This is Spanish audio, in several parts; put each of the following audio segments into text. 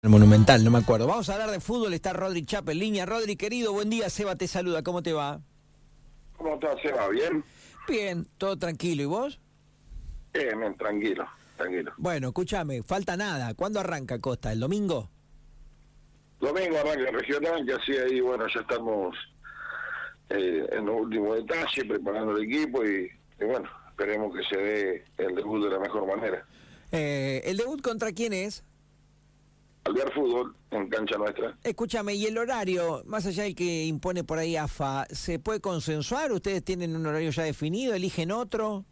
El Monumental, no me acuerdo. Vamos a hablar de fútbol, está Rodri Chapa en línea. Rodri, querido, buen día, Seba te saluda, ¿cómo te va? ¿Cómo estás, Seba? ¿Bien? Bien, todo tranquilo, ¿y vos? Bien, bien, tranquilo, tranquilo. Bueno, escúchame, falta nada. ¿Cuándo arranca Costa? ¿El domingo? Domingo arranca el regional, que así ahí, bueno, ya estamos eh, en los últimos detalles, preparando el equipo y, y bueno, esperemos que se dé el debut de la mejor manera. Eh, ¿El debut contra quién es? Alvear Fútbol, en cancha nuestra. Escúchame, ¿y el horario, más allá del que impone por ahí AFA, se puede consensuar? ¿Ustedes tienen un horario ya definido? ¿Eligen otro?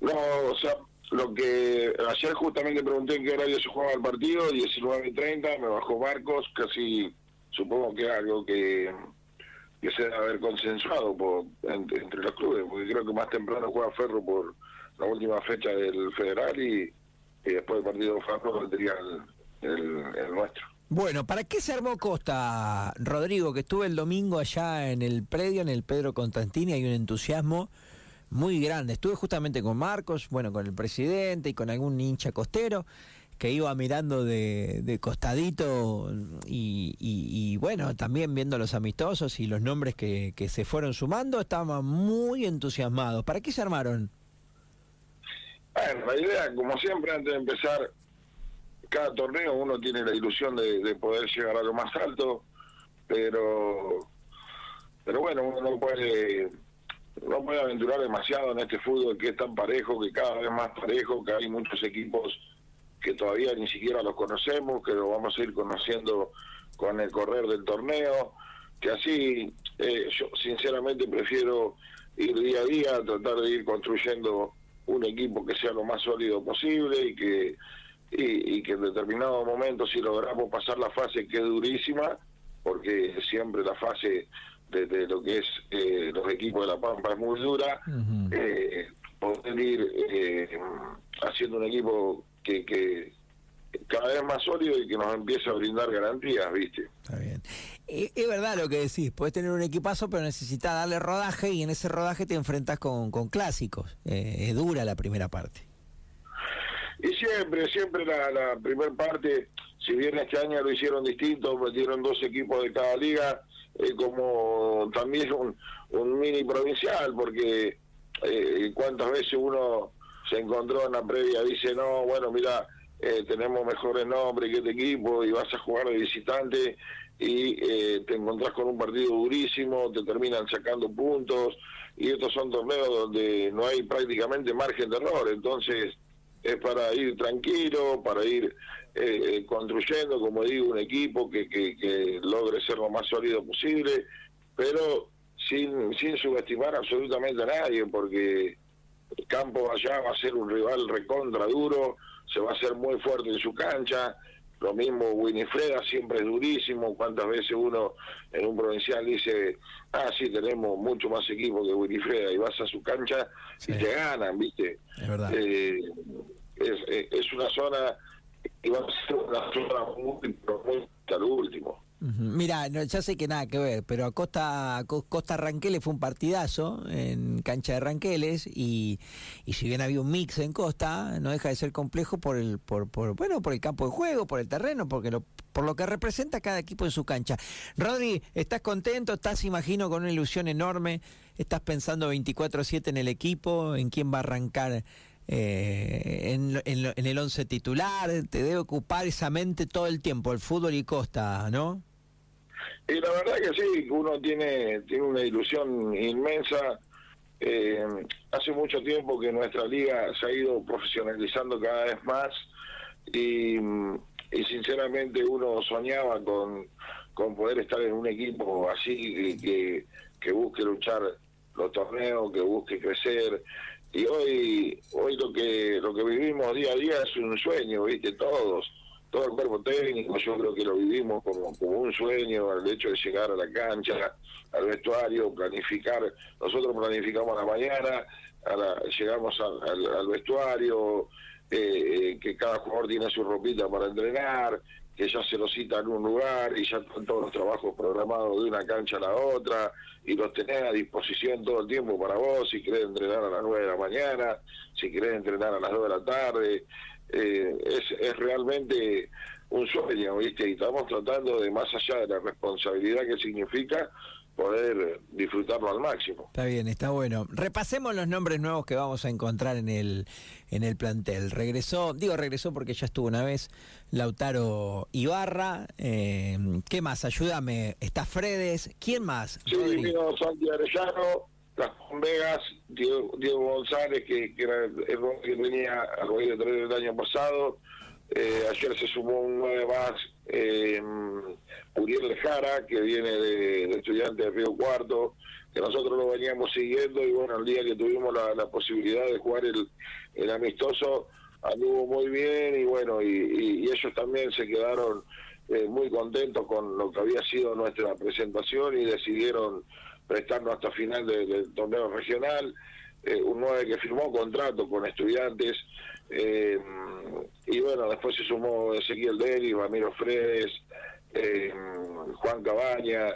No, o sea, lo que ayer justamente pregunté en qué horario se jugaba el partido, 19 y 30, me bajó Marcos, casi supongo que es algo que, que se debe haber consensuado por, entre, entre los clubes, porque creo que más temprano juega Ferro por la última fecha del Federal y, y después del partido de Ferro vendría el, el, el nuestro. Bueno, ¿para qué se armó Costa, Rodrigo? Que estuve el domingo allá en el predio, en el Pedro Constantini, hay un entusiasmo muy grande. Estuve justamente con Marcos, bueno, con el presidente y con algún hincha costero que iba mirando de, de costadito y, y, y, bueno, también viendo los amistosos y los nombres que, que se fueron sumando, estaban muy entusiasmados. ¿Para qué se armaron? Bueno, la idea, como siempre, antes de empezar cada torneo, uno tiene la ilusión de, de poder llegar a lo más alto, pero pero bueno, uno no puede no puede aventurar demasiado en este fútbol que es tan parejo, que cada vez más parejo, que hay muchos equipos que todavía ni siquiera los conocemos, que lo vamos a ir conociendo con el correr del torneo, que así eh, yo sinceramente prefiero ir día a día, tratar de ir construyendo un equipo que sea lo más sólido posible y que y, y que en determinado momento si logramos pasar la fase que es durísima, porque siempre la fase de, de lo que es eh, los equipos de La Pampa es muy dura, uh -huh. eh, poder ir eh, haciendo un equipo que, que cada vez más sólido y que nos empiece a brindar garantías, ¿viste? Está bien. Es, es verdad lo que decís, puedes tener un equipazo, pero necesitas darle rodaje y en ese rodaje te enfrentas con, con clásicos. Eh, es dura la primera parte. Y siempre, siempre la, la primera parte, si bien este año lo hicieron distinto, metieron dos equipos de cada liga, eh, como también un, un mini provincial, porque eh, cuántas veces uno se encontró en la previa, dice, no, bueno, mira, eh, tenemos mejores nombres que este equipo y vas a jugar de visitante y eh, te encontrás con un partido durísimo, te terminan sacando puntos y estos son torneos donde no hay prácticamente margen de error, entonces es para ir tranquilo, para ir eh, construyendo, como digo, un equipo que, que, que, logre ser lo más sólido posible, pero sin, sin subestimar absolutamente a nadie, porque el campo allá va a ser un rival recontra duro, se va a hacer muy fuerte en su cancha, lo mismo Winifreda siempre es durísimo, cuántas veces uno en un provincial dice, ah, sí, tenemos mucho más equipo que Winifreda, y vas a su cancha sí. y te ganan, ¿viste? Es verdad. Eh, es, es, una zona que va a ser una zona muy, muy. Mira, no, ya sé que nada que ver, pero a Costa, Costa Ranqueles fue un partidazo en cancha de Ranqueles y, si bien había un mix en Costa, no deja de ser complejo por el, por, por bueno, por el campo de juego, por el terreno, porque lo, por lo que representa cada equipo en su cancha. Rodri, ¿estás contento? ¿Estás, imagino, con una ilusión enorme? ¿Estás pensando 24-7 en el equipo? ¿En quién va a arrancar? Eh, en, en, en, el once titular, te debe ocupar esa mente todo el tiempo, el fútbol y Costa, ¿no? Y la verdad que sí, uno tiene, tiene una ilusión inmensa. Eh, hace mucho tiempo que nuestra liga se ha ido profesionalizando cada vez más y, y sinceramente uno soñaba con, con poder estar en un equipo así que, que busque luchar los torneos, que busque crecer. Y hoy hoy lo que lo que vivimos día a día es un sueño, viste, todos todo el cuerpo técnico, yo creo que lo vivimos como, como un sueño, el hecho de llegar a la cancha, al vestuario, planificar, nosotros planificamos a la mañana, a la, llegamos a, al, al, vestuario, eh, eh, que cada jugador tiene su ropita para entrenar, que ya se lo cita en un lugar y ya están todos los trabajos programados de una cancha a la otra y los tenés a disposición todo el tiempo para vos, si querés entrenar a las 9 de la mañana, si querés entrenar a las 2 de la tarde, eh, es, es realmente un sueño, ¿viste? Y estamos tratando de, más allá de la responsabilidad que significa, poder disfrutarlo al máximo. Está bien, está bueno. Repasemos los nombres nuevos que vamos a encontrar en el en el plantel. Regresó, digo regresó porque ya estuvo una vez Lautaro Ibarra. Eh, ¿Qué más? Ayúdame. Está Fredes. ¿Quién más? Sí, vino Santi Arellano, Gastón Vegas, Diego, González, que, era el que venía a de traer el año pasado. Eh, ayer se sumó un nueve más, eh, Uriel Lejara, que viene de, estudiante de Río Cuarto, que nosotros lo veníamos siguiendo y bueno, el día que tuvimos la, posibilidad de jugar el, el, amistoso, anduvo muy bien y bueno, y, ellos también se quedaron eh, muy contentos con lo que había sido nuestra presentación y decidieron prestarnos hasta final del torneo regional. Eh, un 9 que firmó contrato con estudiantes eh, y bueno, después se sumó Ezequiel Deli, Ramiro Fredes, eh, Juan Cabaña.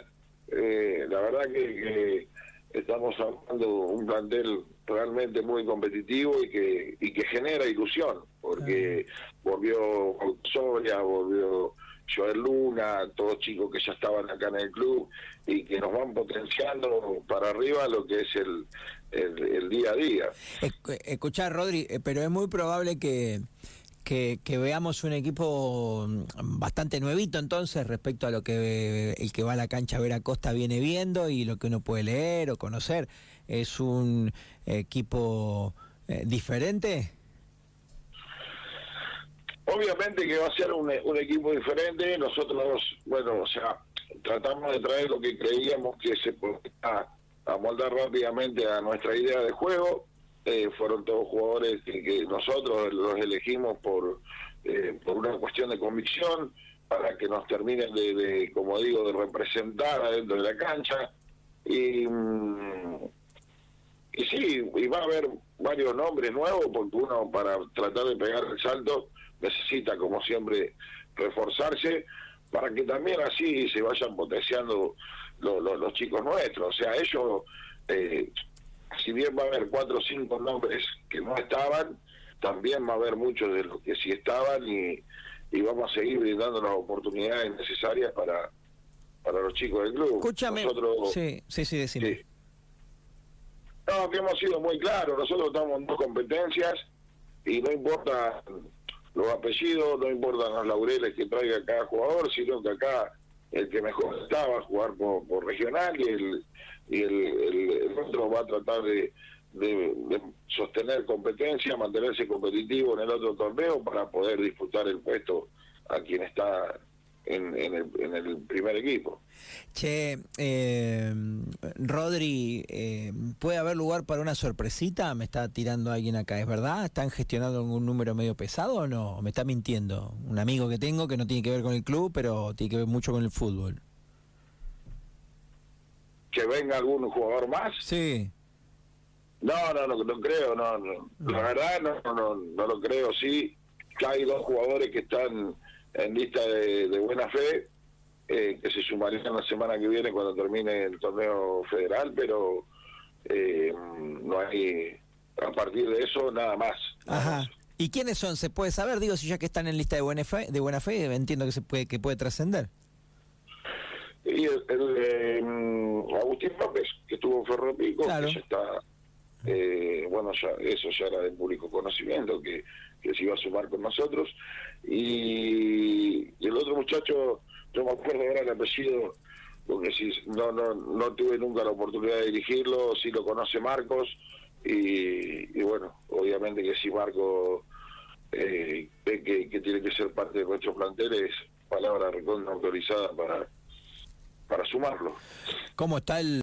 La verdad que, estamos hablando un plantel realmente muy competitivo y que y que genera ilusión, porque volvió Soria, volvió Joel Luna, todos chicos que ya estaban acá en el club y que nos van potenciando para arriba lo que es el, el, día a día. Escuchar, Rodri, eh, pero es muy probable que, que, veamos un equipo mm, bastante nuevito entonces respecto a lo que el que va a la cancha a ver a Costa viene viendo y lo que uno puede leer o conocer. ¿Es un equipo eh, diferente? Obviamente que va a ser un, equipo diferente. Nosotros, bueno, o sea, tratamos de traer lo que creíamos que se podía amoldar rápidamente a nuestra idea de juego. Eh, fueron todos jugadores que, nosotros los elegimos por, eh, por una cuestión de convicción, para que nos terminen de, como digo, de representar adentro de la cancha. Y, mm, y sí, y va a haber varios nombres nuevos, porque uno para tratar de pegar el salto necesita, como siempre, reforzarse para que también así se vayan potenciando los chicos nuestros. O sea, ellos, eh, si bien va a haber cuatro o cinco nombres que no estaban, también va a haber muchos de los que sí estaban y, y vamos a seguir brindando las oportunidades necesarias para, para los chicos del club. Escúchame. Nosotros, sí, sí, sí, decime. No, que hemos sido muy claros. Nosotros estamos en dos competencias y no importa los apellidos, no importan los laureles que traiga cada jugador, sino que acá el que mejor estaba a jugar por, regional y el y el, otro va a tratar de, de, sostener competencia, mantenerse competitivo en el otro torneo para poder disputar el puesto a quien está en, el, primer equipo. Che, eh, Rodri, eh, ¿puede haber lugar para una sorpresita? Me está tirando alguien acá, ¿es verdad? ¿Están gestionando un número medio pesado o no? ¿Me está mintiendo? Un amigo que tengo que no tiene que ver con el club, pero tiene que ver mucho con el fútbol. ¿Que venga algún jugador más? Sí. No, no, no, no creo, no, no. La verdad no, no, no lo creo, sí. Que hay dos jugadores que están en lista de, buena fe, eh, que se sumarían la semana que viene cuando termine el torneo federal, pero eh, no hay, a partir de eso, nada más. Ajá. ¿Y quiénes son? ¿Se puede saber? Digo, si ya que están en lista de buena fe, de buena fe entiendo que se puede que puede trascender. Y el, mm, Agustín López, que estuvo en Ferropico, que ya está, eh, bueno, ya eso ya era de público conocimiento, que que se iba a sumar con nosotros. Y, el otro muchacho, no me acuerdo ahora el apellido, porque si no, no, no tuve nunca la oportunidad de dirigirlo, sí lo conoce Marcos, y, bueno, obviamente que si Marco eh, ve que, tiene que ser parte de nuestro plantel, es palabra autorizada para, para sumarlo. ¿Cómo está el